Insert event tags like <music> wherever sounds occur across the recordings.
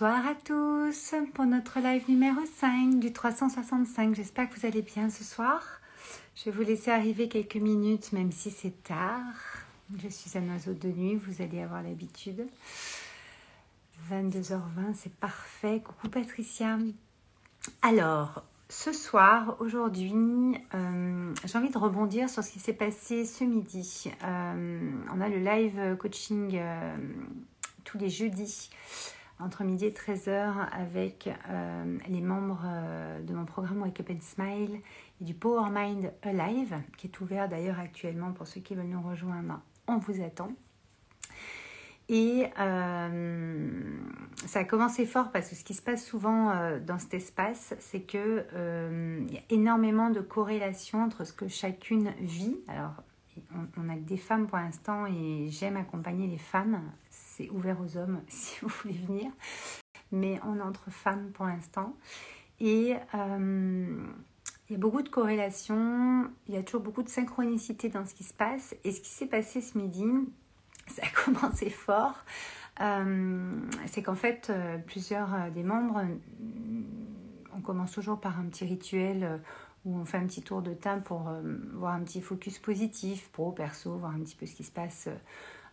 Bonsoir à tous pour notre live numéro 5 du 365. J'espère que vous allez bien ce soir. Je vais vous laisser arriver quelques minutes, même si c'est tard. Je suis un oiseau de nuit, vous allez avoir l'habitude. 22h20, c'est parfait. Coucou Patricia. Alors, ce soir, aujourd'hui, euh, j'ai envie de rebondir sur ce qui s'est passé ce midi. Euh, on a le live coaching euh, tous les jeudis entre midi et 13h avec les membres de mon programme Wake Up and Smile et du Power Mind Alive, qui est ouvert d'ailleurs actuellement pour ceux qui veulent nous rejoindre. On vous attend. Et euh, ça a commencé fort parce que ce qui se passe souvent euh, dans cet espace, c'est que euh, il y a énormément de corrélations entre ce que chacune vit. Alors, on, a des femmes pour l'instant et j'aime accompagner les femmes. C'est ouvert aux hommes <laughs> si vous voulez venir. Mais on entre femmes pour l'instant. Et il y a beaucoup de corrélations, il y a toujours beaucoup de synchronicité dans ce qui se passe. Et ce qui s'est passé ce midi, <laughs> ça a commencé fort. Euh, c'est qu'en fait, euh, plusieurs euh, des membres, on commence toujours par un petit rituel où on fait un petit tour de table pour voir un petit focus positif, pro, perso, voir un petit peu ce qui se passe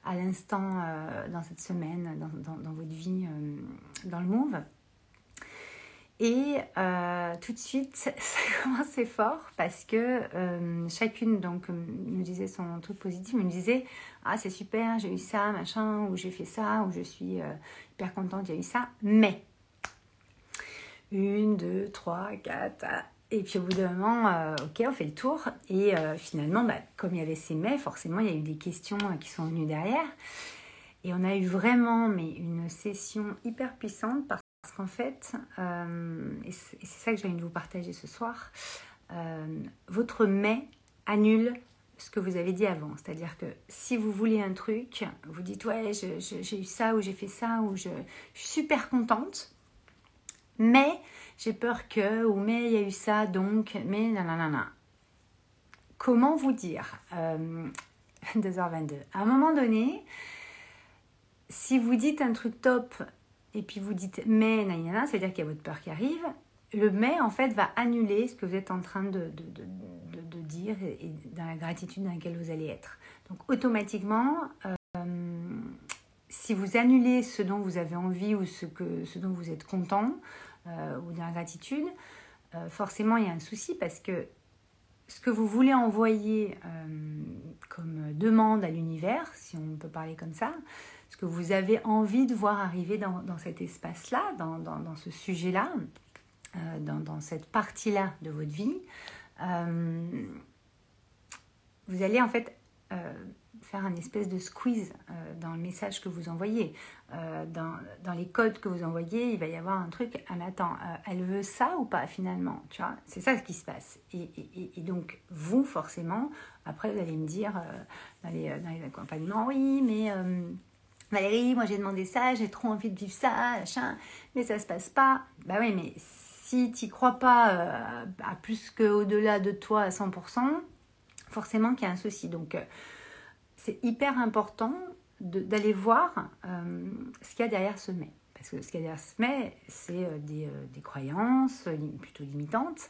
à l'instant dans cette semaine, dans, dans votre vie, dans le move. Et euh, tout de suite, <laughs> ça a commencé fort parce que euh, chacune donc me disait son truc positif, me disait ah c'est super, j'ai eu ça, machin, ou j'ai fait ça, ou je suis euh, hyper contente, j'ai eu ça, mais une, deux, trois, quatre. Et puis au bout d'un moment, ok, on fait le tour, et finalement, bah, comme il y avait ces mais, forcément il y a eu des questions qui sont venues derrière, et on a eu vraiment mais une session hyper puissante parce qu'en fait, euh, et c'est ça que j'ai envie de vous partager ce soir, euh, votre mais annule ce que vous avez dit avant. C'est-à-dire que si vous voulez un truc, vous dites ouais, j'ai eu ça ou j'ai fait ça ou je, suis super contente, mais j'ai peur que, ou mais il y a eu ça donc, mais nanana. Comment vous dire 2h22. Euh, <laughs> à un moment donné, si vous dites un truc top et puis vous dites mais, nanana, c'est-à-dire qu'il y a votre peur qui arrive, le mais en fait va annuler ce que vous êtes en train de, dire et, dans la gratitude dans laquelle vous allez être. Donc automatiquement, euh, si vous annulez ce dont vous avez envie ou ce, que, ce dont vous êtes content euh, ou dans la gratitude, euh, forcément il y a un souci parce que ce que vous voulez envoyer comme demande à l'univers, si on peut parler comme ça, ce que vous avez envie de voir arriver dans, cet espace-là, dans, ce sujet-là, euh, dans, cette partie-là de votre vie, euh, vous allez en fait euh, un espèce de squeeze dans le message que vous envoyez. Dans, les codes que vous envoyez, il va y avoir un truc, ah mais attends, elle veut ça ou pas finalement Tu vois, c'est ça ce qui se passe. Et, donc, vous, forcément, après, vous allez me dire dans, les, dans les accompagnements, oui, mais Valérie, moi j'ai demandé ça, j'ai trop envie de vivre ça, machin, mais ça se passe pas. Bah oui, mais si tu crois pas euh, à plus qu'au-delà de toi à 100%, forcément qu'il y a un souci. Donc euh, c'est hyper important d'aller voir euh, ce qu'il y a derrière ce mais. Parce que ce qu'il y a derrière ce mais, c'est des, des, croyances plutôt limitantes,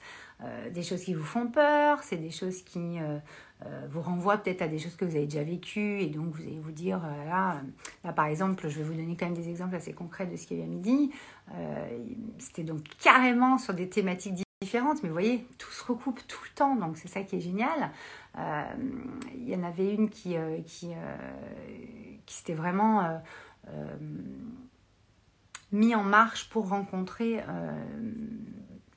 des choses qui vous font peur, c'est des choses qui euh, vous renvoie peut-être à des choses que vous avez déjà vécues et donc vous allez vous dire euh, là, là par exemple je vais vous donner quand même des exemples assez concrets de ce qu'il y a à midi euh, c'était donc carrément sur des thématiques mais vous voyez tout se recoupe tout le temps donc c'est ça qui est génial. Il y en avait une qui qui, qui s'était vraiment mis en marche pour rencontrer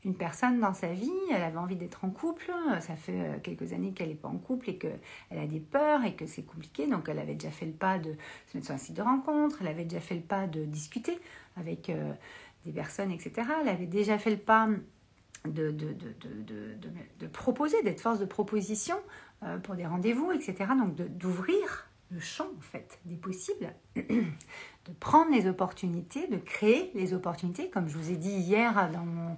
une personne dans sa vie, elle avait envie d'être en couple, ça fait euh, quelques années qu'elle n'est pas en couple et qu'elle a des peurs et que c'est compliqué, donc elle avait déjà fait le pas de se mettre sur un site de rencontre, elle avait déjà fait le pas de discuter avec euh, des personnes, etc. Elle avait déjà fait le pas de, de, de, de proposer, d'être force de proposition euh, pour des rendez-vous, etc. Donc d'ouvrir le champ en fait des possibles, <clears throat> de prendre les opportunités, de créer les opportunités, comme je vous ai dit hier dans mon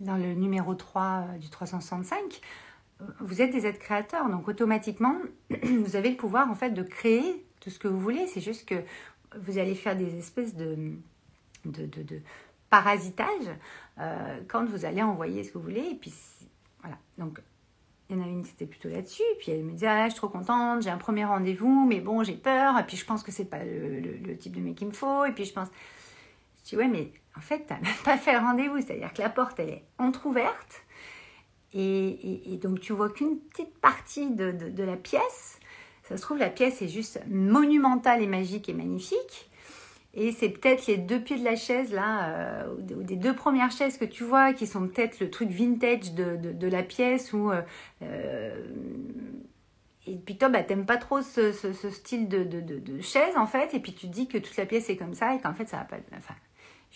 dans le numéro 3 euh, du 365, euh, vous êtes des êtres créateurs. Donc automatiquement, <clears throat> vous avez le pouvoir en fait de créer tout ce que vous voulez. C'est juste que vous allez faire des espèces de, de, de, parasitage quand vous allez envoyer ce que vous voulez. Et puis, voilà. Donc, il y en a une, c'était plutôt là-dessus. Puis elle me dit Ah, je suis trop contente, j'ai un premier rendez-vous, mais bon, j'ai peur. Et puis je pense que c'est pas le, type de mec qu'il me faut. Et puis je pense. Je dis Ouais, mais en fait, tu n'as <laughs> même pas fait le rendez-vous. C'est-à-dire que la porte, elle est entr'ouverte. Et, et, donc, tu vois qu'une petite partie de, de, la pièce. Ça se trouve, la pièce est juste monumentale et magique et magnifique. Et c'est peut-être les deux pieds de la chaise, là, euh, ou des deux premières chaises que tu vois, qui sont peut-être le truc vintage de, de, la pièce, ou... Euh, euh, et puis toi, bah, t'aimes pas trop ce, ce, style de, de, chaise, en fait, et puis tu dis que toute la pièce est comme ça, et qu'en fait, ça va pas... Enfin,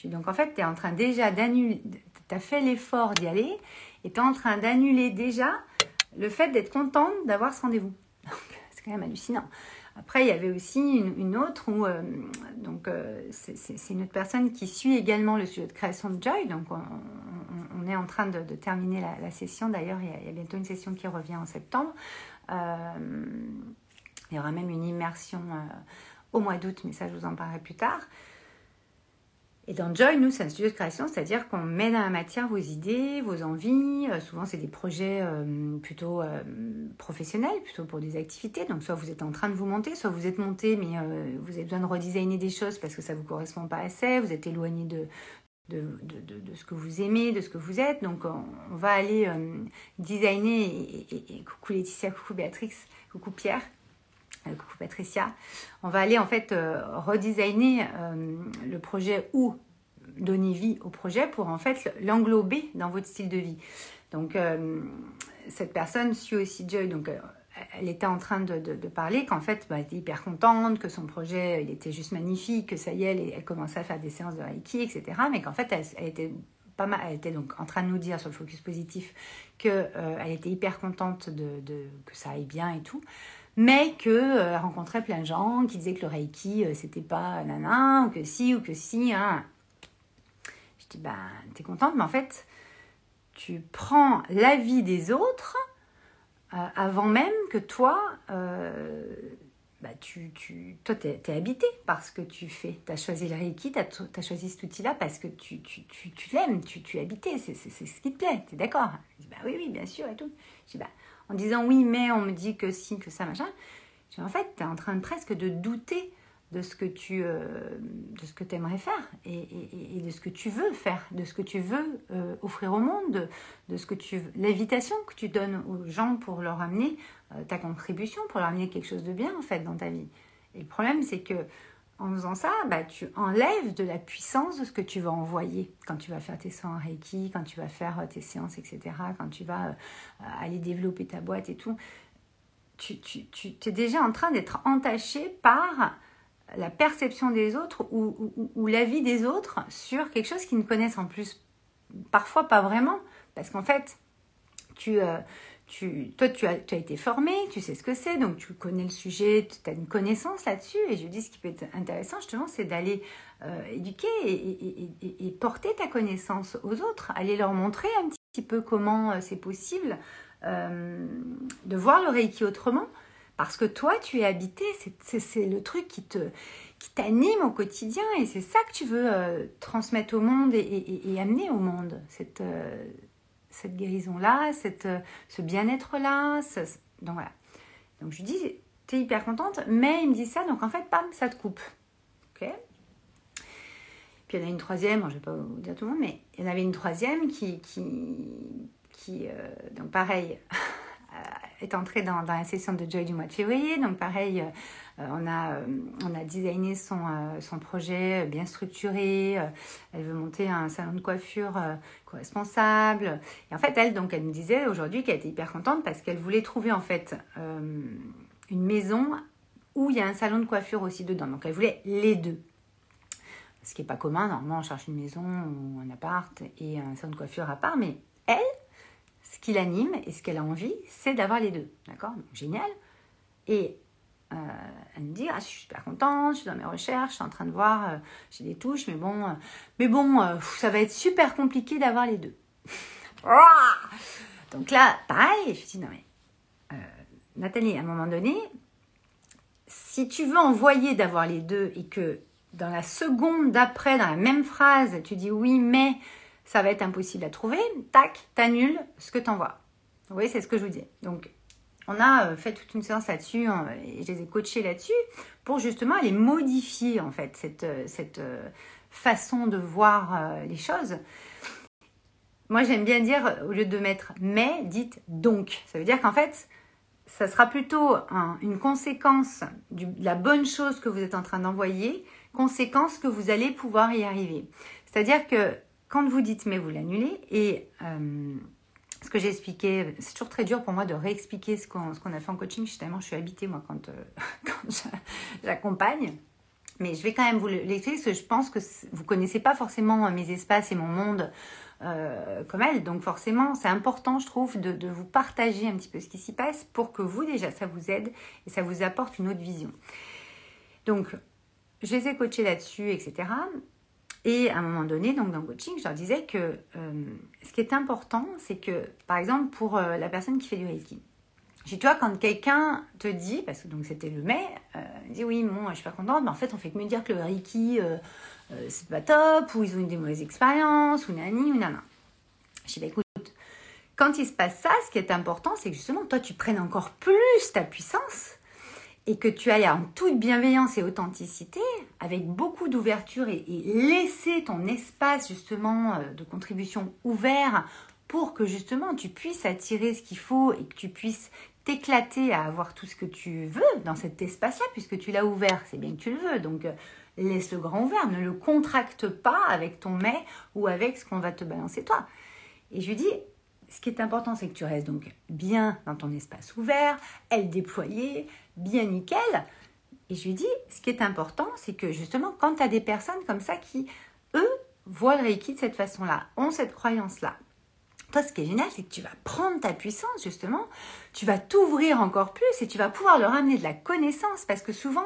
donc, en fait, tu es en train déjà d'annuler... Tu as fait l'effort d'y aller, et tu es en train d'annuler déjà le fait d'être contente d'avoir ce rendez-vous. <laughs> c'est quand même hallucinant. Après, il y avait aussi une, autre où, euh, donc, euh, c'est une autre personne qui suit également le sujet de création de Joy. Donc, on, est en train de, terminer la, session. D'ailleurs, il, y a bientôt une session qui revient en septembre. Euh, il y aura même une immersion au mois d'août, mais ça, je vous en parlerai plus tard. Et dans Joy, nous, c'est un studio de création, c'est-à-dire qu'on met dans la matière vos idées, vos envies. Euh, souvent, c'est des projets euh, plutôt euh, professionnels, plutôt pour des activités. Donc, soit vous êtes en train de vous monter, soit vous êtes monté, mais vous avez besoin de redesigner des choses parce que ça ne vous correspond pas assez, vous êtes éloigné de, de, de, de, ce que vous aimez, de ce que vous êtes. Donc, on, va aller designer. Coucou Laetitia, coucou Béatrix, coucou Pierre. Euh, coucou Patricia, on va aller en fait euh, redesigner euh, le projet ou donner vie au projet pour en fait l'englober dans votre style de vie. Donc cette personne suit aussi Joy, donc elle était en train de, parler qu'en fait bah, elle était hyper contente, que son projet il était juste magnifique, que ça y est, elle, elle commençait à faire des séances de Reiki, etc. Mais qu'en fait elle, était pas était donc en train de nous dire sur le focus positif que elle était hyper contente que ça aille bien et tout mais qu'elle euh, rencontrait plein de gens qui disaient que le Reiki, euh, c'était pas nana, ou que si, ou que si. Hein. Je dis, ben, t'es contente, mais en fait, tu prends l'avis des autres euh, avant même que toi, bah, tu, tu, toi, t'es es par ce que tu fais. Tu as choisi le Reiki, tu as, choisi cet outil-là parce que tu, tu, tu, tu l'aimes, tu, tu es habité, c'est ce qui te plaît, tu es d'accord? Je dis, bah oui, oui, bien sûr, et tout. Je dis, bah, en disant oui, mais on me dit que si, que ça, machin. En fait, tu es en train presque de douter de ce que tu euh, de ce que aimerais faire et, de ce que tu veux faire, de ce que tu veux euh, offrir au monde, de, ce que tu l'invitation que tu donnes aux gens pour leur amener euh, ta contribution, pour leur amener quelque chose de bien en fait dans ta vie. Et le problème, c'est que en faisant ça, bah, tu enlèves de la puissance de ce que tu vas envoyer quand tu vas faire tes soins en Reiki, quand tu vas faire euh, tes séances, etc., quand tu vas euh, aller développer ta boîte et tout. Tu, tu, tu es déjà en train d'être entaché par la perception des autres ou, l'avis des autres sur quelque chose qu'ils ne connaissent en plus parfois pas vraiment. Parce qu'en fait, tu, euh, toi, tu as, tu as été formé, tu sais ce que c'est, donc tu connais le sujet, tu as une connaissance là-dessus. Et je dis, ce qui peut être intéressant, justement, c'est d'aller euh, éduquer et, porter ta connaissance aux autres, aller leur montrer un petit peu comment euh, c'est possible euh, de voir le Reiki autrement. Parce que toi, tu es habité, c'est le truc qui te qui t'anime au quotidien et c'est ça que tu veux transmettre au monde et, amener au monde, cette, cette guérison-là, cette, euh, ce bien-être-là. Donc voilà. Donc je lui dis, t'es hyper contente, mais il me dit ça, donc en fait, pam, ça te coupe. Ok Puis il y en a une troisième, je ne vais pas vous dire tout le monde, mais il y en avait une troisième qui, qui, qui euh, donc pareil, <laughs> est entrée dans, la session de Joy du mois de février. Donc pareil, euh, on, a, on a designé son, son projet bien structuré. elle veut monter un salon de coiffure responsable Et en fait, elle, donc, elle me disait aujourd'hui qu'elle était hyper contente parce qu'elle voulait trouver en fait euh, une maison où il y a un salon de coiffure aussi dedans. Donc, elle voulait les deux. Ce qui n'est pas commun. Normalement, on cherche une maison ou un appart et un salon de coiffure à part. Mais elle, qui l'anime et ce qu'elle a envie, c'est d'avoir les deux. D'accord? Génial. Et euh, elle me dit ah, je suis super contente, je suis dans mes recherches, je suis en train de voir, euh, j'ai des touches, mais bon, euh, mais bon, ça va être super compliqué d'avoir les deux. <laughs> Donc là, pareil, je dis non mais Nathalie, à un moment donné, si tu veux envoyer d'avoir les deux et que dans la seconde d'après, dans la même phrase, tu dis oui, mais ça va être impossible à trouver, tac, t'annules ce que t'envoies. Vous voyez, c'est ce que je vous dis. Donc, on a euh, fait toute une séance là-dessus hein, et je les ai coachés là-dessus pour justement aller modifier en fait cette, euh, cette euh, façon de voir les choses. Moi, j'aime bien dire, au lieu de mettre mais, dites donc. Ça veut dire qu'en fait, ça sera plutôt une conséquence de la bonne chose que vous êtes en train d'envoyer, conséquence que vous allez pouvoir y arriver. C'est-à-dire que quand vous dites mais, vous l'annulez et ce que j'ai expliqué, c'est toujours très dur pour moi de réexpliquer ce qu'on a fait en coaching. Tellement je suis habitée, moi, quand, euh, <laughs> j'accompagne. Mais je vais quand même vous l'expliquer parce que je pense que vous connaissez pas forcément mes espaces et mon monde euh, comme elle. Donc forcément, c'est important, je trouve, de, de, vous partager un petit peu ce qui s'y passe pour que vous, déjà, ça vous aide et ça vous apporte une autre vision. Donc, je les ai coachés là-dessus, etc. Et à un moment donné, donc dans le coaching, je leur disais que euh, ce qui est important, c'est que, par exemple, pour euh, la personne qui fait du Reiki, j'ai tu vois, quand quelqu'un te dit, parce que donc c'était le mai, euh, dit oui, bon, je suis pas contente, mais en fait, on fait que me dire que le Reiki, c'est pas top, ou ils ont eu des mauvaises expériences, ou nani, ou nana. Je dis, bah, écoute, quand il se passe ça, ce qui est important, c'est que justement, toi, tu prennes encore plus ta puissance et que tu ailles en toute bienveillance et authenticité, avec beaucoup d'ouverture et, laisser ton espace justement euh, de contribution ouvert pour que justement tu puisses attirer ce qu'il faut et que tu puisses t'éclater à avoir tout ce que tu veux dans cet espace-là, puisque tu l'as ouvert, c'est bien que tu le veux. Donc euh, laisse le grand ouvert, ne le contracte pas avec ton mais ou avec ce qu'on va te balancer toi. Et je lui dis, ce qui est important, c'est que tu restes donc bien dans ton espace ouvert, elle déployée, bien nickel. Et je lui dis, ce qui est important, c'est que justement, quand tu as des personnes comme ça qui, eux, voient le Reiki de cette façon-là, ont cette croyance-là, toi, ce qui est génial, c'est que tu vas prendre ta puissance, justement, tu vas t'ouvrir encore plus et tu vas pouvoir leur amener de la connaissance. Parce que souvent,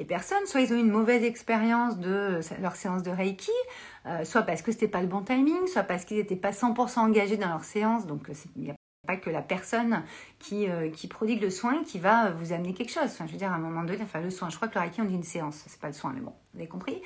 les personnes, soit ils ont une mauvaise expérience de leur séance de Reiki, euh, soit parce que c'était pas le bon timing, soit parce qu'ils n'étaient pas 100% engagés dans leur séance. Donc, il n'y a pas que la personne qui, euh, qui prodigue le soin qui va vous amener quelque chose. Enfin, je veux dire, à un moment donné, enfin, le soin, je crois que le Reiki, on dit une séance, c'est pas le soin, mais bon, vous avez compris.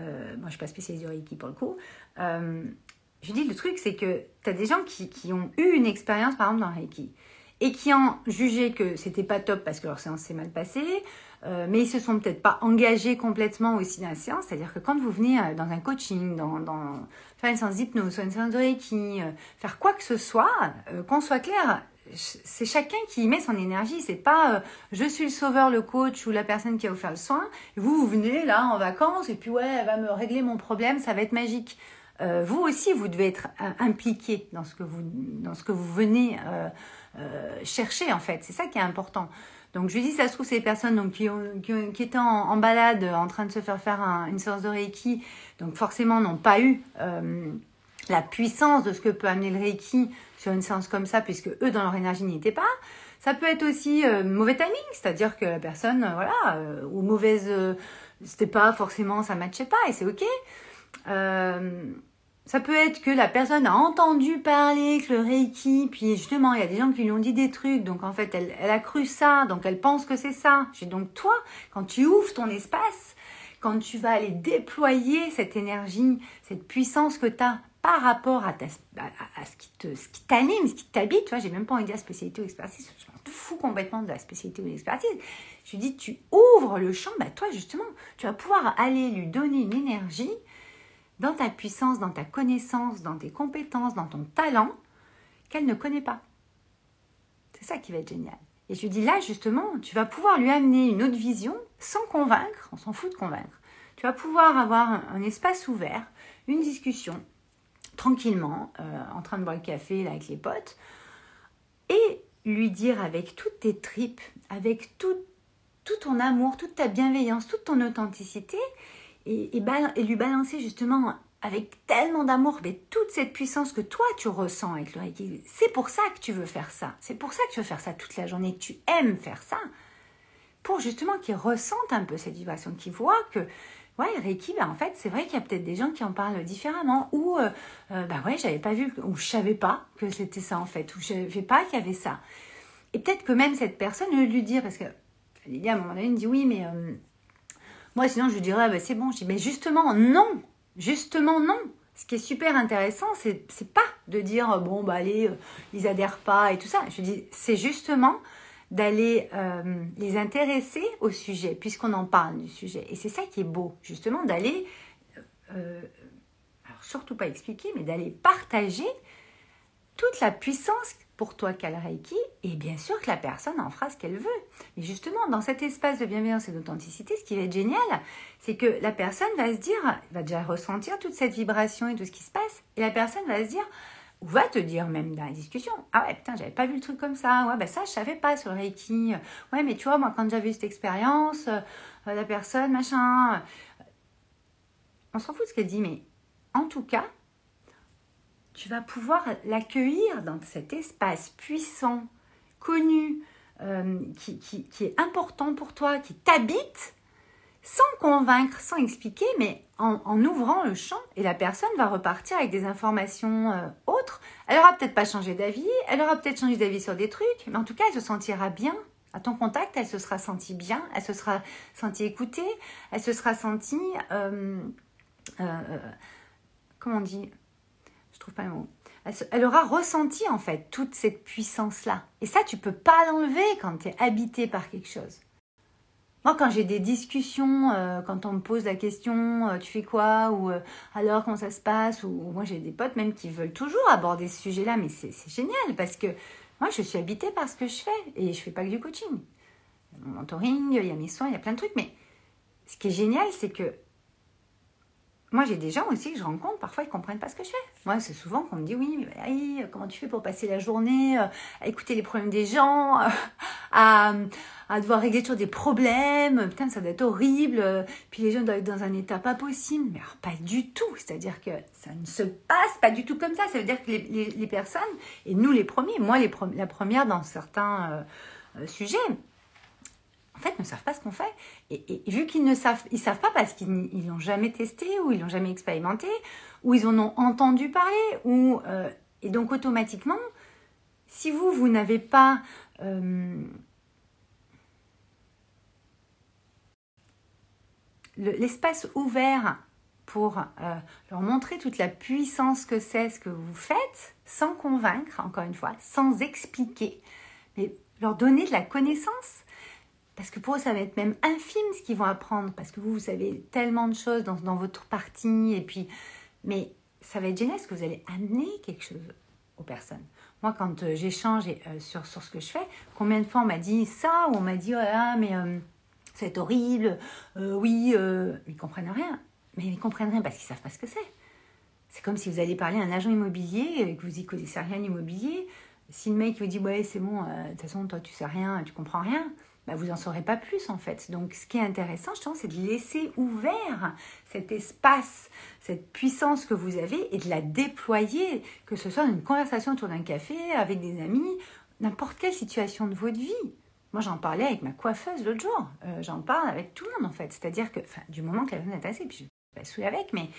Euh, moi, je suis pas spécialisée du Reiki pour le coup. je dis, le truc, c'est que tu as des gens qui, qui, ont eu une expérience, par exemple, dans le Reiki, et qui ont jugé que c'était pas top parce que leur séance s'est mal passée, euh, mais ils se sont peut-être pas engagés complètement aussi dans la séance. C'est-à-dire que quand vous venez euh, dans un coaching, dans, faire une séance d'hypnose, une séance de Reiki, euh, faire quoi que ce soit, qu'on soit clair, c'est chacun qui y met son énergie. C'est pas je suis le sauveur, le coach ou la personne qui vous faire le soin. Vous, vous venez là en vacances et puis ouais, elle va me régler mon problème, ça va être magique. vous aussi, vous devez être impliqué dans ce que vous, dans ce que vous venez chercher en fait. C'est ça qui est important. Donc je lui dis, ça se trouve, des personnes qui, étaient en, balade, en train de se faire faire une séance de Reiki, donc forcément n'ont pas eu euh, la puissance de ce que peut amener le Reiki sur une séance comme ça, puisque eux, dans leur énergie, n'y étaient pas. Ça peut être aussi euh, mauvais timing, c'est-à-dire que la personne, euh, voilà, ou mauvaise, c'était pas forcément, ça matchait pas, et c'est ok. Ça peut être que la personne a entendu parler que le Reiki, puis justement, il y a des gens qui lui ont dit des trucs, donc en fait, elle, a cru ça, donc elle pense que c'est ça. Donc toi, quand tu ouvres ton espace, quand tu vas aller déployer cette énergie, cette puissance que tu as par rapport à, ta, à, te, ce qui t'anime, ce qui t'habite, tu vois, j'ai même pas envie de dire spécialité ou expertise, je m'en fous complètement de la spécialité ou l'expertise. Je dis, tu ouvres le champ, bah toi justement, tu vas pouvoir aller lui donner une énergie dans ta puissance, dans ta connaissance, dans tes compétences, dans ton talent, qu'elle ne connaît pas. C'est ça qui va être génial. Et je lui dis là, justement, tu vas pouvoir lui amener une autre vision sans convaincre, on s'en fout de convaincre. Tu vas pouvoir avoir un, espace ouvert, une discussion, tranquillement, euh, en train de boire le café avec les potes, et lui dire avec toutes tes tripes, avec tout, tout ton amour, toute ta bienveillance, toute ton authenticité, et, lui balancer justement avec tellement d'amour, mais toute cette puissance que toi tu ressens avec le Reiki. C'est pour ça que tu veux faire ça. C'est pour ça que tu veux faire ça toute la journée, tu aimes faire ça. Pour justement qu'il ressente un peu cette vibration, qu'il voit que, ouais, Reiki, ben en fait, c'est vrai qu'il y a peut-être des gens qui en parlent différemment. Ou, euh, euh bah ouais, j'avais pas vu, ou je savais pas que c'était ça en fait, ou je savais pas qu'il y avait ça. Et peut-être que même cette personne, lui dire, parce que Lydia, à un moment donné, me dit oui, mais. Euh, Moi, sinon, je dirais, bah, c'est bon. Je dis, mais justement, non. Justement, non. Ce qui est super intéressant, c'est, c'est pas de dire, bon, bah, allez, euh, ils adhèrent pas et tout ça. Je dis, c'est justement d'aller euh, les intéresser au sujet, puisqu'on en parle du sujet. Et c'est ça qui est beau, justement, d'aller, euh, alors surtout pas expliquer, mais d'aller partager toute la puissance pour toi qu'a le Reiki, et bien sûr que la personne en fera ce qu'elle veut. Mais justement, dans cet espace de bienveillance et d'authenticité, ce qui va être génial, c'est que la personne va se dire, va déjà ressentir toute cette vibration et tout ce qui se passe, et la personne va se dire, ou va te dire même dans la discussion, ah ouais, putain, j'avais pas vu le truc comme ça, ouais, ben ça, je savais pas sur le Reiki, ouais, mais tu vois, moi, quand j'avais eu cette expérience, euh, la personne, machin, on s'en fout de ce qu'elle dit, mais en tout cas, tu vas pouvoir l'accueillir dans cet espace puissant, connu, euh, qui, qui, est important pour toi, qui t'habite, sans convaincre, sans expliquer, mais en, ouvrant le champ, et la personne va repartir avec des informations euh, autres. Elle aura peut-être pas changé d'avis, elle aura peut-être changé d'avis sur des trucs, mais en tout cas, elle se sentira bien. À ton contact, elle se sera sentie bien, elle se sera sentie écoutée, elle se sera sentie, euh, comment on dit, pas le mot. Elle, aura ressenti en fait toute cette puissance-là. Et ça, tu peux pas l'enlever quand tu es habité par quelque chose. Moi, quand j'ai des discussions, euh, quand on me pose la question, euh, tu fais quoi Ou euh, alors, comment ça se passe Ou moi, j'ai des potes même qui veulent toujours aborder ce sujet-là, mais c'est génial parce que moi, je suis habitée par ce que je fais et je fais pas que du coaching. Mon mentoring, il y a mes soins, il y a plein de trucs, mais ce qui est génial, c'est que moi, j'ai des gens aussi que je rencontre, parfois ils ne comprennent pas ce que je fais. Moi, c'est souvent qu'on me dit oui, mais comment tu fais pour passer la journée euh, à écouter les problèmes des gens, à, à, devoir régler toujours des problèmes, putain, ça doit être horrible. Puis les gens doivent être dans un état pas possible. Mais alors, pas du tout. C'est-à-dire que ça ne se passe pas du tout comme ça. Ça veut dire que les, les, personnes, et nous les premiers, moi les la première dans certains euh, euh, sujets, en fait, ne savent pas ce qu'on fait. Et, vu qu'ils ne savent, ils savent pas parce qu'ils n'ont jamais testé ou ils l'ont jamais expérimenté ou ils en ont entendu parler ou euh, et donc automatiquement, si vous vous n'avez pas euh, l'espace ouvert pour euh, leur montrer toute la puissance que c'est ce que vous faites, sans convaincre, encore une fois, sans expliquer, mais leur donner de la connaissance parce que pour eux, ça va être même infime ce qu'ils vont apprendre, parce que vous, vous savez tellement de choses dans, dans votre partie, et puis, mais ça va être génial, parce que vous allez amener quelque chose aux personnes. Moi, quand euh, j'échange euh, sur, sur ce que je fais, combien de fois on m'a dit ça, ou on m'a dit, oh mais euh, c'est horrible, oui, ils comprennent rien. Mais ils comprennent rien parce qu'ils savent pas ce que c'est. C'est comme si vous allez parler à un agent immobilier et que vous y connaissez rien l'immobilier. Si le mec vous dit, ouais, c'est bon, de toute façon, toi, tu sais rien, tu comprends rien bah, vous n'en saurez pas plus en fait. Donc ce qui est intéressant, je pense, c'est de laisser ouvert cet espace, cette puissance que vous avez et de la déployer, que ce soit dans une conversation autour d'un café, avec des amis, n'importe quelle situation de votre vie. Moi, j'en parlais avec ma coiffeuse l'autre jour. Euh, j'en parle avec tout le monde en fait. C'est-à-dire que, du moment que la personne est assez, puis je suis avec, mais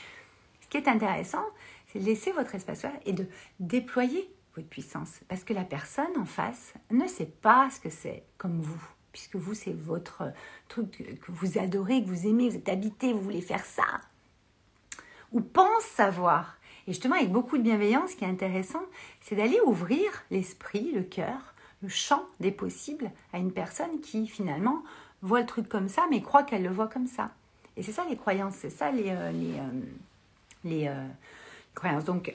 ce qui est intéressant, c'est de laisser votre espace ouvert et de déployer votre puissance. Parce que la personne en face ne sait pas ce que c'est comme vous puisque vous, c'est votre truc que vous adorez, que vous aimez, vous êtes habité, vous voulez faire ça. Ou pense savoir. Et justement, avec beaucoup de bienveillance, ce qui est intéressant, c'est d'aller ouvrir l'esprit, le cœur, le champ des possibles à une personne qui, finalement, voit le truc comme ça, mais croit qu'elle le voit comme ça. Et c'est ça les croyances, c'est ça les, euh, euh, les euh, croyances. Donc,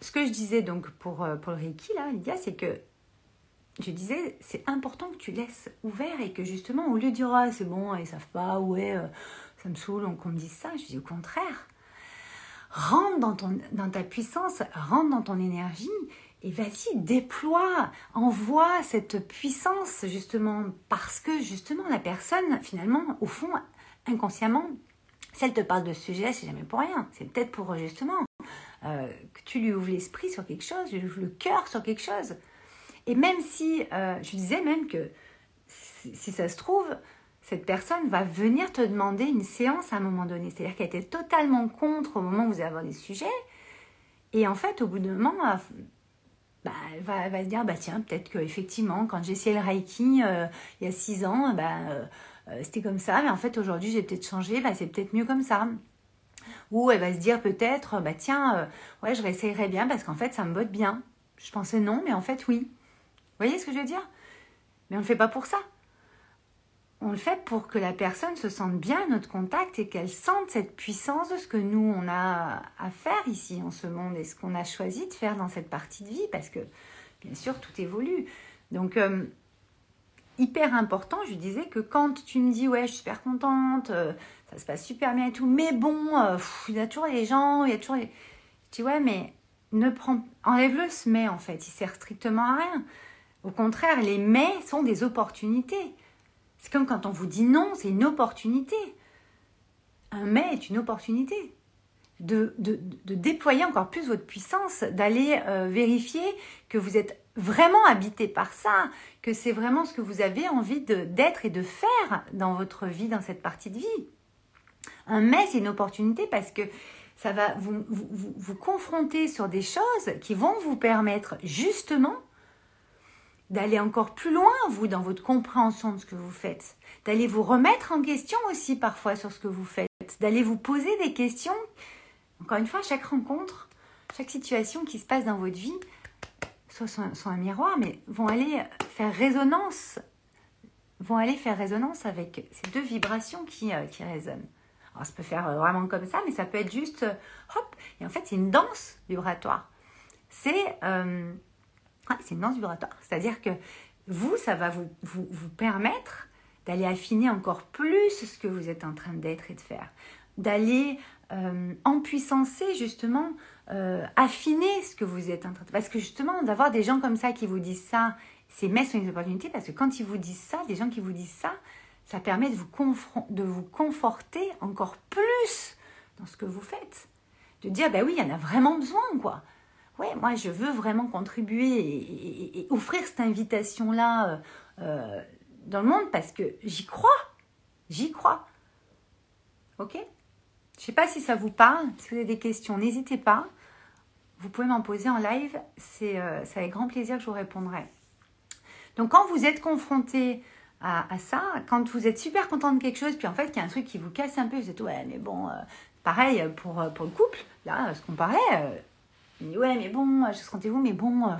ce que je disais donc pour, pour le Reiki, là, Lydia, c'est que je disais, c'est important que tu laisses ouvert et que justement, au lieu de dire, ah, c'est bon, ils savent pas, ouais, euh, ça me saoule, qu'on me dise ça, je dis au contraire, rentre dans, ta puissance, rentre dans ton énergie et vas-y, déploie, envoie cette puissance justement parce que justement la personne, finalement, au fond, inconsciemment, si elle te parle de ce sujet, c'est jamais pour rien. C'est peut-être pour justement euh, que tu lui ouvres l'esprit sur quelque chose, lui ouvres le cœur sur quelque chose. Et même si, euh, je disais même que si, ça se trouve, cette personne va venir te demander une séance à un moment donné. C'est-à-dire qu'elle était totalement contre au moment où vous avez des sujets. Et en fait, au bout d'un moment, euh, bah, elle, va, se dire, bah tiens, peut-être qu'effectivement, quand j'ai essayé le Reiki euh, il y a six ans, bah, c'était comme ça, mais en fait aujourd'hui j'ai peut-être changé, bah, c'est peut-être mieux comme ça. Ou elle va se dire peut-être, bah tiens, ouais, je réessayerais bien parce qu'en fait ça me botte bien. Je pensais non, mais en fait oui. Vous voyez ce que je veux dire? Mais on ne le fait pas pour ça on le fait pour que la personne se sente bien à notre contact et qu'elle sente cette puissance de ce que nous, on a à faire ici en ce monde et ce qu'on a choisi de faire dans cette partie de vie parce que, bien sûr, tout évolue. Donc, euh, hyper important, je disais que quand tu me dis, ouais, je suis super contente, euh, ça se passe super bien et tout, mais bon, euh, il y a toujours les gens, il y a toujours les... Tu vois, mais ne prends... enlève le ce mais en fait, il sert strictement à rien. Au contraire, les mais sont des opportunités. C'est comme quand on vous dit non, c'est une opportunité. Un mais est une opportunité. De, déployer encore plus votre puissance, d'aller euh, vérifier que vous êtes vraiment habité par ça, que c'est vraiment ce que vous avez envie d'être et de faire dans votre vie, dans cette partie de vie. Un mais, c'est une opportunité parce que ça va vous, vous confronter sur des choses qui vont vous permettre justement d'aller encore plus loin, vous, dans votre compréhension de ce que vous faites, d'aller vous remettre en question aussi parfois sur ce que vous faites, d'aller vous poser des questions. Encore une fois, chaque rencontre, chaque situation qui se passe dans votre vie, soit sont, un miroir, mais vont aller faire résonance, vont aller faire résonance avec ces deux vibrations qui, euh, qui résonnent. Alors, ça peut faire euh, vraiment comme ça, mais ça peut être juste, euh, hop, et en fait, c'est une danse vibratoire. C'est ah, c'est une danse vibratoire. C'est-à-dire que vous, ça va vous, vous, permettre d'aller affiner encore plus ce que vous êtes en train d'être et de faire. D'aller euh, empuissancer justement, euh, affiner ce que vous êtes en train de Parce que justement, d'avoir des gens comme ça qui vous disent ça, c'est mettre sur une opportunité parce que quand ils vous disent ça, des gens qui vous disent ça, ça permet de vous, de vous conforter encore plus dans ce que vous faites. De dire, ben oui, il y en a vraiment besoin, quoi ouais, moi je veux vraiment contribuer et, offrir cette invitation-là euh, euh, dans le monde parce que j'y crois. J'y crois. Ok? Je sais pas si ça vous parle. Si vous avez des questions, n'hésitez pas. Vous pouvez m'en poser en live. C'est euh, avec grand plaisir que je vous répondrai. Donc quand vous êtes confronté à, ça, quand vous êtes super content de quelque chose, puis en fait il y a un truc qui vous casse un peu, vous êtes ouais mais bon, pareil pour, pour le couple, là ce qu'on parlait, il me dit ouais mais bon, je suis rendez-vous, mais bon, euh,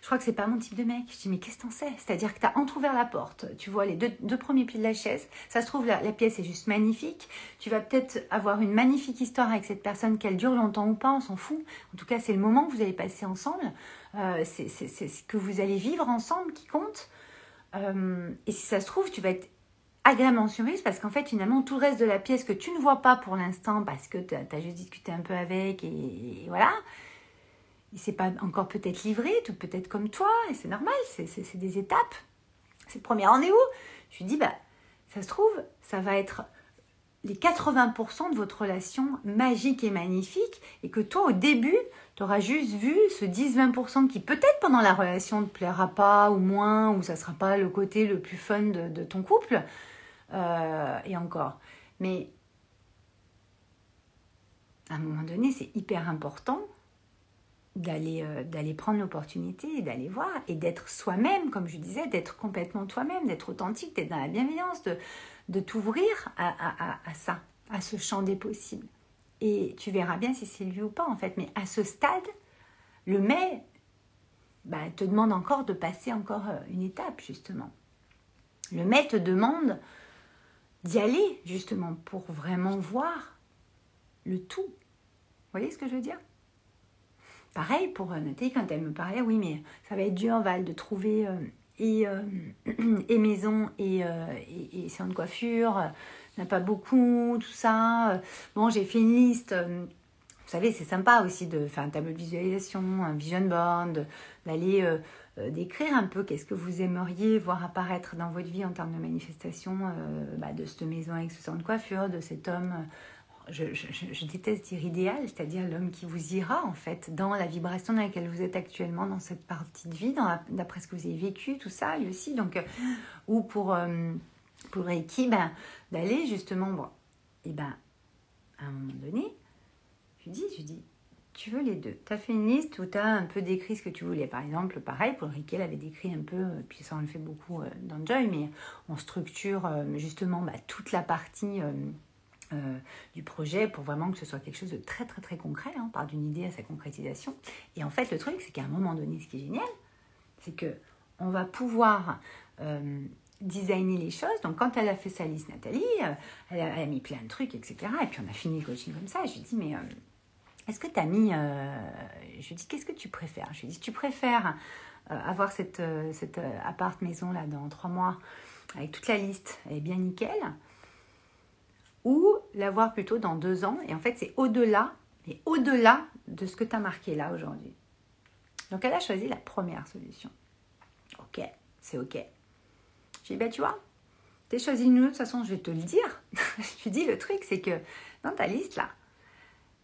je crois que c'est pas mon type de mec. Je dis mais qu'est-ce que t'en sais? C'est-à-dire que t'as entrouvert la porte, tu vois les deux, premiers pieds de la chaise, ça se trouve la, pièce est juste magnifique, tu vas peut-être avoir une magnifique histoire avec cette personne, qu'elle dure longtemps ou pas, on s'en fout. En tout cas c'est le moment que vous allez passer ensemble, euh, c'est ce que vous allez vivre ensemble qui compte. Euh, et si ça se trouve, tu vas être agréablement surprise parce qu'en fait finalement tout le reste de la pièce que tu ne vois pas pour l'instant parce que tu as, juste discuté un peu avec et voilà, il s'est pas encore peut-être livré, tout peut-être comme toi, et c'est normal, c'est des étapes. C'est le premier rendez-vous. Je lui dis, bah, ça se trouve, ça va être les 80% de votre relation magique et magnifique, et que toi, au début, tu auras juste vu ce 10-20% qui peut-être pendant la relation ne te plaira pas, ou moins, ou ça sera pas le côté le plus fun de, ton couple, euh, et encore. Mais à un moment donné, c'est hyper important d'aller euh, d'aller prendre l'opportunité d'aller voir et d'être soi-même comme je disais d'être complètement toi-même d'être authentique d'être dans la bienveillance de, de t'ouvrir à, à, ça à ce champ des possibles. Et tu verras bien si c'est lui ou pas en fait. Mais à ce stade le mais bah, te demande encore de passer encore euh, une étape justement. Le mais te demande d'y aller justement pour vraiment voir le tout. Vous voyez ce que je veux dire? Pareil pour euh, Nathalie, quand elle me parlait, oui, mais ça va être dur, Val, de trouver euh, et, euh, <clears throat> et, maison et, et, salon de coiffure. n'a pas beaucoup, tout ça. Bon, j'ai fait une liste. vous savez, c'est sympa aussi de faire un tableau de visualisation, un vision board, d'aller d'écrire un peu qu'est-ce que vous aimeriez voir apparaître dans votre vie en termes de manifestation bah, de cette maison avec ce salon de coiffure, de cet homme je, déteste dire idéal, c'est-à-dire l'homme qui vous ira en fait dans la vibration dans laquelle vous êtes actuellement dans cette partie de vie, d'après ce que vous avez vécu, tout ça, lui aussi. Donc, euh, ou pour, euh, pour Reiki, ben, d'aller justement, bon, et ben, à un moment donné, je dis, je dis, tu veux les deux. Tu as fait une liste où tu as un peu décrit ce que tu voulais. Par exemple, pareil, Paul Riquet avait décrit un peu, euh, puis ça on le fait beaucoup euh, dans Joy, mais on structure justement bah, toute la partie du projet pour vraiment que ce soit quelque chose de très très très concret. Hein. On part d'une idée à sa concrétisation. Et en fait, le truc, c'est qu'à un moment donné, ce qui est génial, c'est que on va pouvoir designer les choses. Donc, quand elle a fait sa liste, Nathalie, elle a, mis plein de trucs, etc. Et puis, on a fini le coaching comme ça. je lui dis, mais est-ce que tu as mis. Euh, je lui dis, qu'est-ce que tu préfères? Je lui dis, tu préfères euh, avoir cette, euh, cette appart maison là dans trois mois avec toute la liste, elle est bien nickel, ou l'avoir plutôt dans deux ans Et en fait, c'est au-delà, mais au-delà de ce que tu as marqué là aujourd'hui. Donc, elle a choisi la première solution. Ok, c'est ok. J'ai dit, bah, tu vois, tu as choisi une autre, façon, je vais te le dire. <laughs> je lui dis, le truc, c'est que dans ta liste là,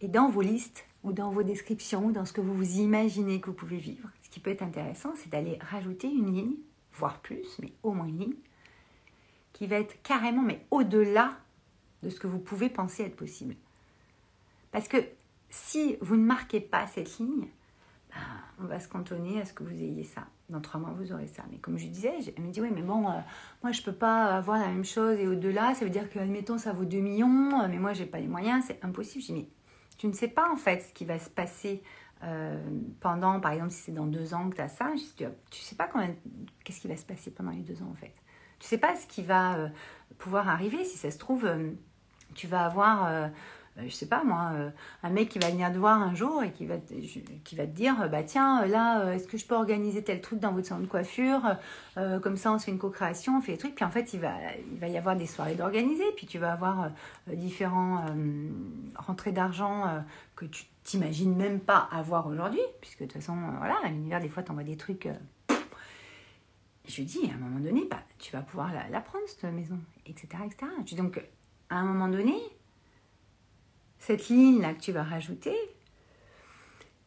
et dans vos listes ou dans vos descriptions ou dans ce que vous vous imaginez que vous pouvez vivre, ce qui peut être intéressant, c'est d'aller rajouter une ligne, voire plus, mais au moins une ligne, qui va être carrément, mais au-delà de ce que vous pouvez penser être possible. Parce que si vous ne marquez pas cette ligne, ben, on va se cantonner à ce que vous ayez ça. Dans trois mois, vous aurez ça. Mais comme je disais, elle me dit, oui, mais bon, euh, moi, je ne peux pas avoir la même chose et au-delà, ça veut dire que, admettons, ça vaut 2 millions, euh, mais moi, je n'ai pas les moyens, c'est impossible. Je dis, mais tu ne sais pas en fait ce qui va se passer euh, pendant, par exemple, si c'est dans deux ans que tu as ça, tu ne sais pas qu'est-ce qui va se passer pendant les deux ans en fait. Tu ne sais pas ce qui va pouvoir arriver. Si ça se trouve, tu vas avoir euh, je sais pas moi, euh, un mec qui va venir te voir un jour et qui va te, qui va te dire bah tiens là euh, est-ce que je peux organiser tel truc dans votre salon de coiffure comme ça on se fait une co-création on fait des trucs puis en fait il va il va y avoir des soirées d'organiser puis tu vas avoir différents rentrées d'argent que tu t'imagines même pas avoir aujourd'hui puisque de toute façon voilà l'univers des fois t'envoie des trucs je dis à un moment donné bah tu vas pouvoir la, prendre cette maison etc etc donc à un moment donné cette ligne-là que tu vas rajouter,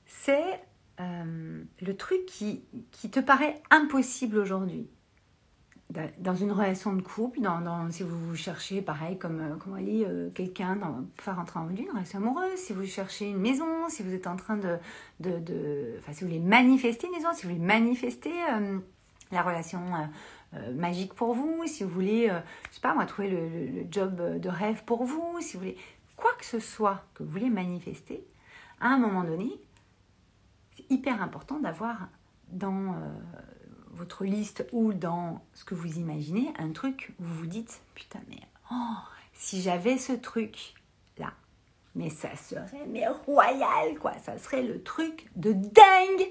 c'est euh, le truc qui, qui, te paraît impossible aujourd'hui. Dans une relation de couple, dans, si vous cherchez, pareil, comme, euh, comme dit, euh, quelqu'un pour faire entrer en vous une relation amoureuse, si vous cherchez une maison, si vous êtes en train de. de, de enfin, si vous voulez manifester une maison, si vous voulez manifester la relation magique pour vous, si vous voulez, je sais pas moi, trouver le, le, job de rêve pour vous, si vous voulez quoi que ce soit que vous voulez manifester, à un moment donné, c'est hyper important d'avoir dans euh, votre liste ou dans ce que vous imaginez un truc où vous vous dites putain mais oh, si j'avais ce truc là, mais ça serait mais royal quoi, ça serait le truc de dingue.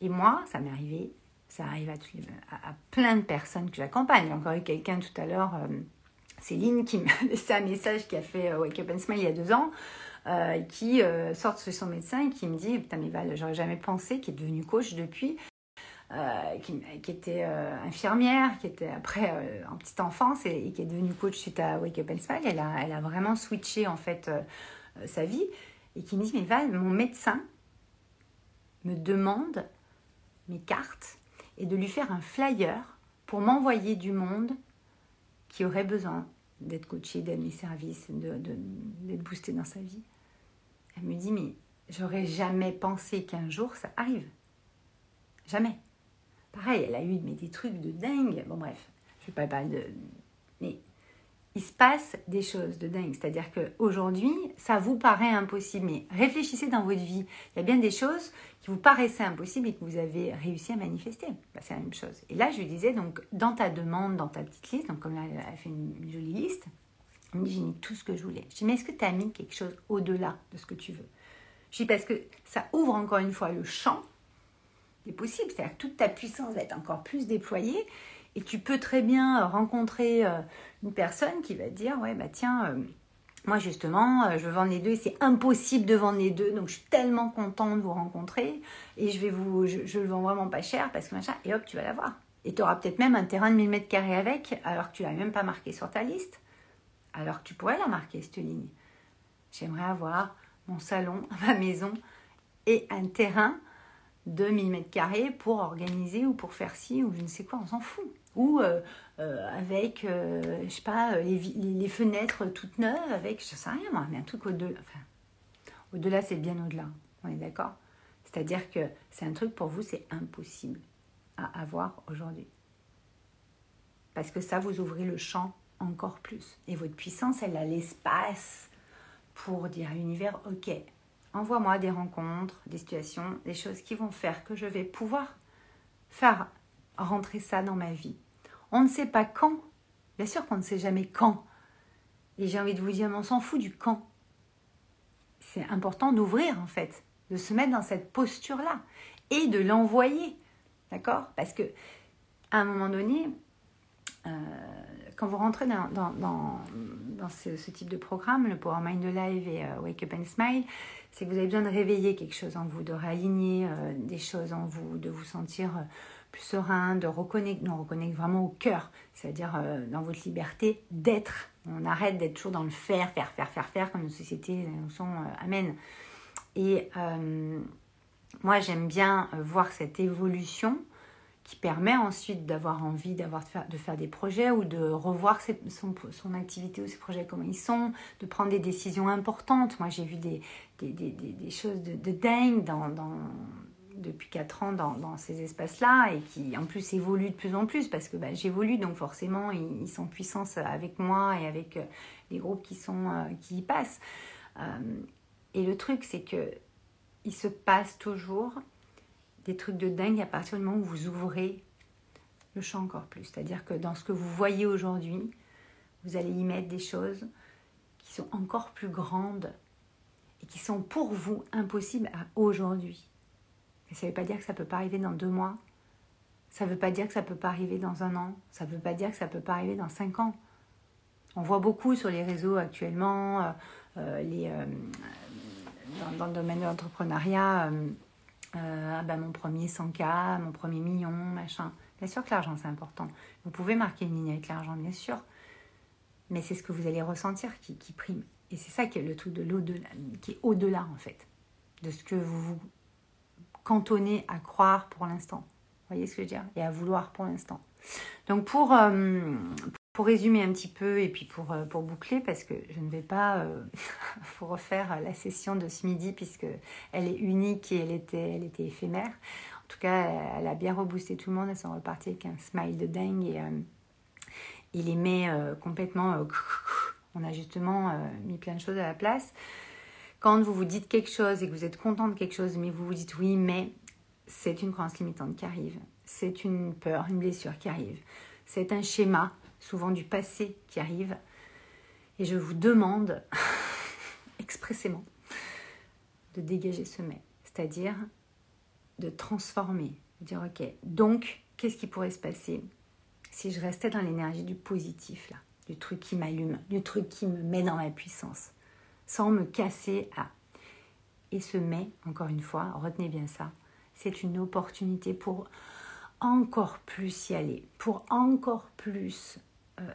Et moi, ça m'est arrivé, ça arrive à, plein de personnes que j'accompagne. J'ai encore eu quelqu'un tout à l'heure. Euh, Céline qui <laughs> m'a laissé un message qui a fait Wake Up and Smile il y a deux ans, euh, qui euh, sort chez son médecin et qui me dit Putain, mais Val, j'aurais jamais pensé, qui est devenue coach depuis, qui, était infirmière, qui était après en petite enfance et, qui est devenue coach suite à Wake Up and Smile. Elle a, elle a vraiment switché en fait sa vie et qui me dit Mais Val, mon médecin me demande mes cartes et de lui faire un flyer pour m'envoyer du monde qui aurait besoin d'être coachée, d'être mes services, d'être de, boostée dans sa vie. Elle me dit, mais j'aurais jamais pensé qu'un jour ça arrive. Jamais. Pareil, elle a eu mais des trucs de dingue. Bon bref, je ne vais pas parler de... Mais il se passe des choses de dingue. C'est-à-dire qu'aujourd'hui, ça vous paraît impossible. Mais réfléchissez dans votre vie. Il y a bien des choses qui vous paraissaient impossibles et que vous avez réussi à manifester. Bah, c'est la même chose. Et là, je lui disais, donc, dans ta demande, dans ta petite liste, donc comme là, elle a fait une, jolie liste, j'ai mis tout ce que je voulais. Je dis, mais est-ce que tu as mis quelque chose au-delà de ce que tu veux? Je dis, parce que ça ouvre encore une fois le champ des possibles. C'est-à-dire que toute ta puissance va être encore plus déployée. Et tu peux très bien rencontrer euh, une personne qui va dire ouais bah tiens euh, moi justement euh, je veux vendre les deux et c'est impossible de vendre les deux donc je suis tellement contente de vous rencontrer et je vais vous je, le vends vraiment pas cher parce que machin et hop tu vas l'avoir. Et tu auras peut-être même un terrain de 1000 mètres carrés avec alors que tu l'as même pas marqué sur ta liste. Alors que tu pourrais la marquer cette ligne. J'aimerais avoir mon salon <laughs> ma maison et un terrain de 1000 mètres carrés pour organiser ou pour faire ci ou je ne sais quoi on s'en fout ou euh, euh, avec, euh, je sais pas, les, fenêtres toutes neuves, avec, je sais rien moi, mais un truc au-delà. Enfin, Au-delà, c'est bien au-delà. On est d'accord? C'est-à-dire que c'est un truc pour vous, c'est impossible à avoir aujourd'hui. Parce que ça, vous ouvrez le champ encore plus. Et votre puissance, elle a l'espace pour dire à l'univers, ok, envoie-moi des rencontres, des situations, des choses qui vont faire que je vais pouvoir faire rentrer ça dans ma vie. On ne sait pas quand. Bien sûr qu'on ne sait jamais quand. Et j'ai envie de vous dire, on s'en fout du quand. C'est important d'ouvrir en fait, de se mettre dans cette posture-là et de l'envoyer. D'accord? Parce que à un moment donné, euh, quand vous rentrez dans, dans, ce, type de programme, le Power Mind Live et euh, Wake Up and Smile, c'est que vous avez besoin de réveiller quelque chose en vous, de réaligner euh, des choses en vous, de vous sentir plus serein, de reconnecter, non, reconnecter vraiment au cœur, c'est-à-dire dans votre liberté d'être. On arrête d'être toujours dans le faire, faire, faire, faire, faire, comme une société nous sont amène. Et moi, j'aime bien voir cette évolution qui permet ensuite d'avoir envie d'avoir de faire, des projets ou de revoir son, activité ou ses projets, comment ils sont, de prendre des décisions importantes. Moi, j'ai vu des, choses de, dingue dans, depuis 4 ans dans, ces espaces-là et qui en plus évoluent de plus en plus parce que bah, j'évolue, donc forcément, ils, sont en puissance avec moi et avec euh, les groupes qui, sont, euh, qui y passent. Euh, et le truc, c'est que il se passe toujours des trucs de dingue à partir du moment où vous ouvrez le champ encore plus. C'est-à-dire que dans ce que vous voyez aujourd'hui, vous allez y mettre des choses qui sont encore plus grandes et qui sont pour vous impossibles aujourd'hui. Ça ne veut pas dire que ça ne peut pas arriver dans deux mois. Ça ne veut pas dire que ça ne peut pas arriver dans un an. Ça ne veut pas dire que ça ne peut pas arriver dans cinq ans. On voit beaucoup sur les réseaux actuellement, euh, euh, euh, dans, le domaine de l'entrepreneuriat, ah ben, mon premier 100K, mon premier million, machin. Bien sûr que l'argent c'est important. Vous pouvez marquer une ligne avec l'argent, bien sûr. Mais c'est ce que vous allez ressentir qui, prime. Et c'est ça qui est le truc de l'au-delà, qui est au-delà en fait, de ce que vous cantonnez à croire pour l'instant. Vous voyez ce que je veux dire? Et à vouloir pour l'instant. Donc pour, euh, pour résumer un petit peu et puis pour, euh, pour boucler, parce que je ne vais pas euh, <laughs> refaire la session de ce midi puisque elle est unique et elle était, elle était éphémère. En tout cas, elle a bien reboosté tout le monde. Elles sont reparties avec un smile de dingue et il les met complètement. <laughs> on a justement mis plein de choses à la place. Quand vous vous dites quelque chose et que vous êtes content de quelque chose, mais vous vous dites oui, mais c'est une croyance limitante qui arrive, c'est une peur, une blessure qui arrive, c'est un schéma souvent du passé qui arrive. Et je vous demande <laughs> expressément de dégager ce mais, c'est-à-dire de transformer, de dire ok, donc qu'est-ce qui pourrait se passer si je restais dans l'énergie du positif là, du truc qui m'allume, du truc qui me met dans ma puissance, sans me casser à. Et ce mais, encore une fois, retenez bien ça, c'est une opportunité pour encore plus y aller, pour encore plus euh,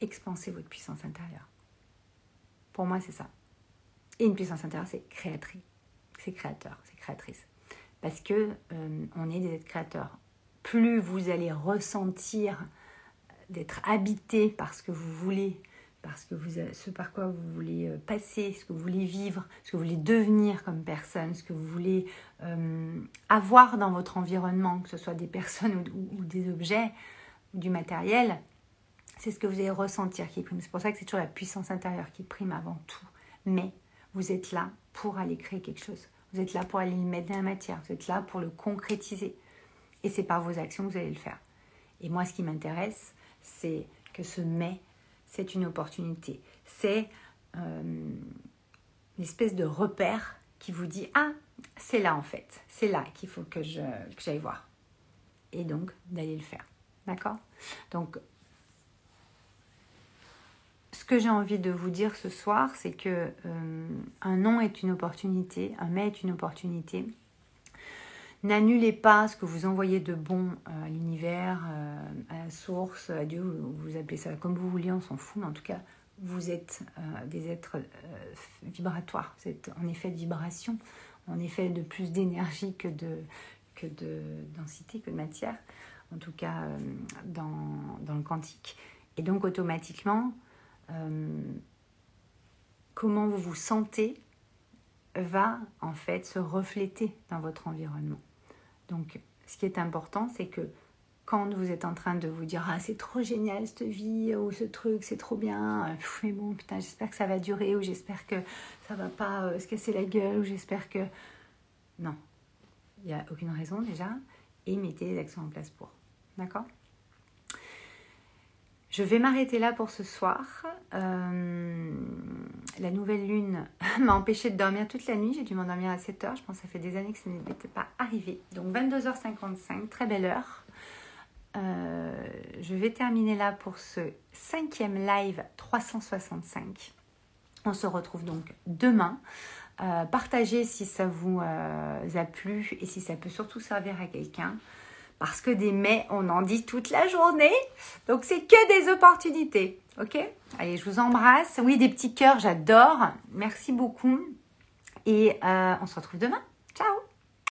expanser votre puissance intérieure. Pour moi, c'est ça. Et une puissance intérieure, c'est créatrice. C'est créateur, c'est créatrice. Parce que euh, on est des êtres créateurs. Plus vous allez ressentir d'être habité par ce que vous voulez, parce que vous, ce par quoi vous voulez euh, passer, ce que vous voulez vivre, ce que vous voulez devenir comme personne, ce que vous voulez avoir dans votre environnement, que ce soit des personnes ou des objets, ou du matériel, c'est ce que vous allez ressentir qui prime. C'est pour ça que c'est toujours la puissance intérieure qui prime avant tout. Mais vous êtes là pour aller créer quelque chose. Vous êtes là pour aller le mettre dans la matière. Vous êtes là pour le concrétiser. Et c'est par vos actions que vous allez le faire. Et moi, ce qui m'intéresse, c'est que ce mais, c'est une opportunité. C'est euh, une espèce de repère qui vous dit Ah, c'est là en fait. C'est là qu'il faut que j'aille voir. Et donc, d'aller le faire. D'accord? Donc, ce que j'ai envie de vous dire ce soir, c'est que euh, un non est une opportunité, un mais est une opportunité. N'annulez pas ce que vous envoyez de bon euh, à l'univers, euh, à la source, à Dieu, vous appelez ça comme vous voulez, on s'en fout, mais en tout cas, vous êtes des êtres vibratoires, vous êtes en effet de vibration, en effet de plus d'énergie que de, densité, que de matière, en tout cas dans, dans le quantique. Et donc automatiquement, euh, comment vous vous sentez va en fait se refléter dans votre environnement. Donc, ce qui est important, c'est que quand vous êtes en train de vous dire ah c'est trop génial cette vie ou ce truc c'est trop bien mais bon putain j'espère que ça va durer ou j'espère que ça va pas euh, se casser la gueule ou j'espère que non. Il n'y a aucune raison déjà et mettez les actions en place pour. D'accord? Je vais m'arrêter là pour ce soir. Euh, la nouvelle lune <laughs> m'a empêché de dormir toute la nuit. J'ai dû m'endormir à 7 heures. Je pense que ça fait des années que ça n'était pas arrivé. Donc 22h55, très belle heure. Euh, je vais terminer là pour ce cinquième live 365. On se retrouve donc demain. Euh, partagez si ça vous a plu et si ça peut surtout servir à quelqu'un. Parce que des mais, on en dit toute la journée. Donc, c'est que des opportunités. Ok Allez, je vous embrasse. Oui, des petits cœurs, j'adore. Merci beaucoup. Et euh, on se retrouve demain.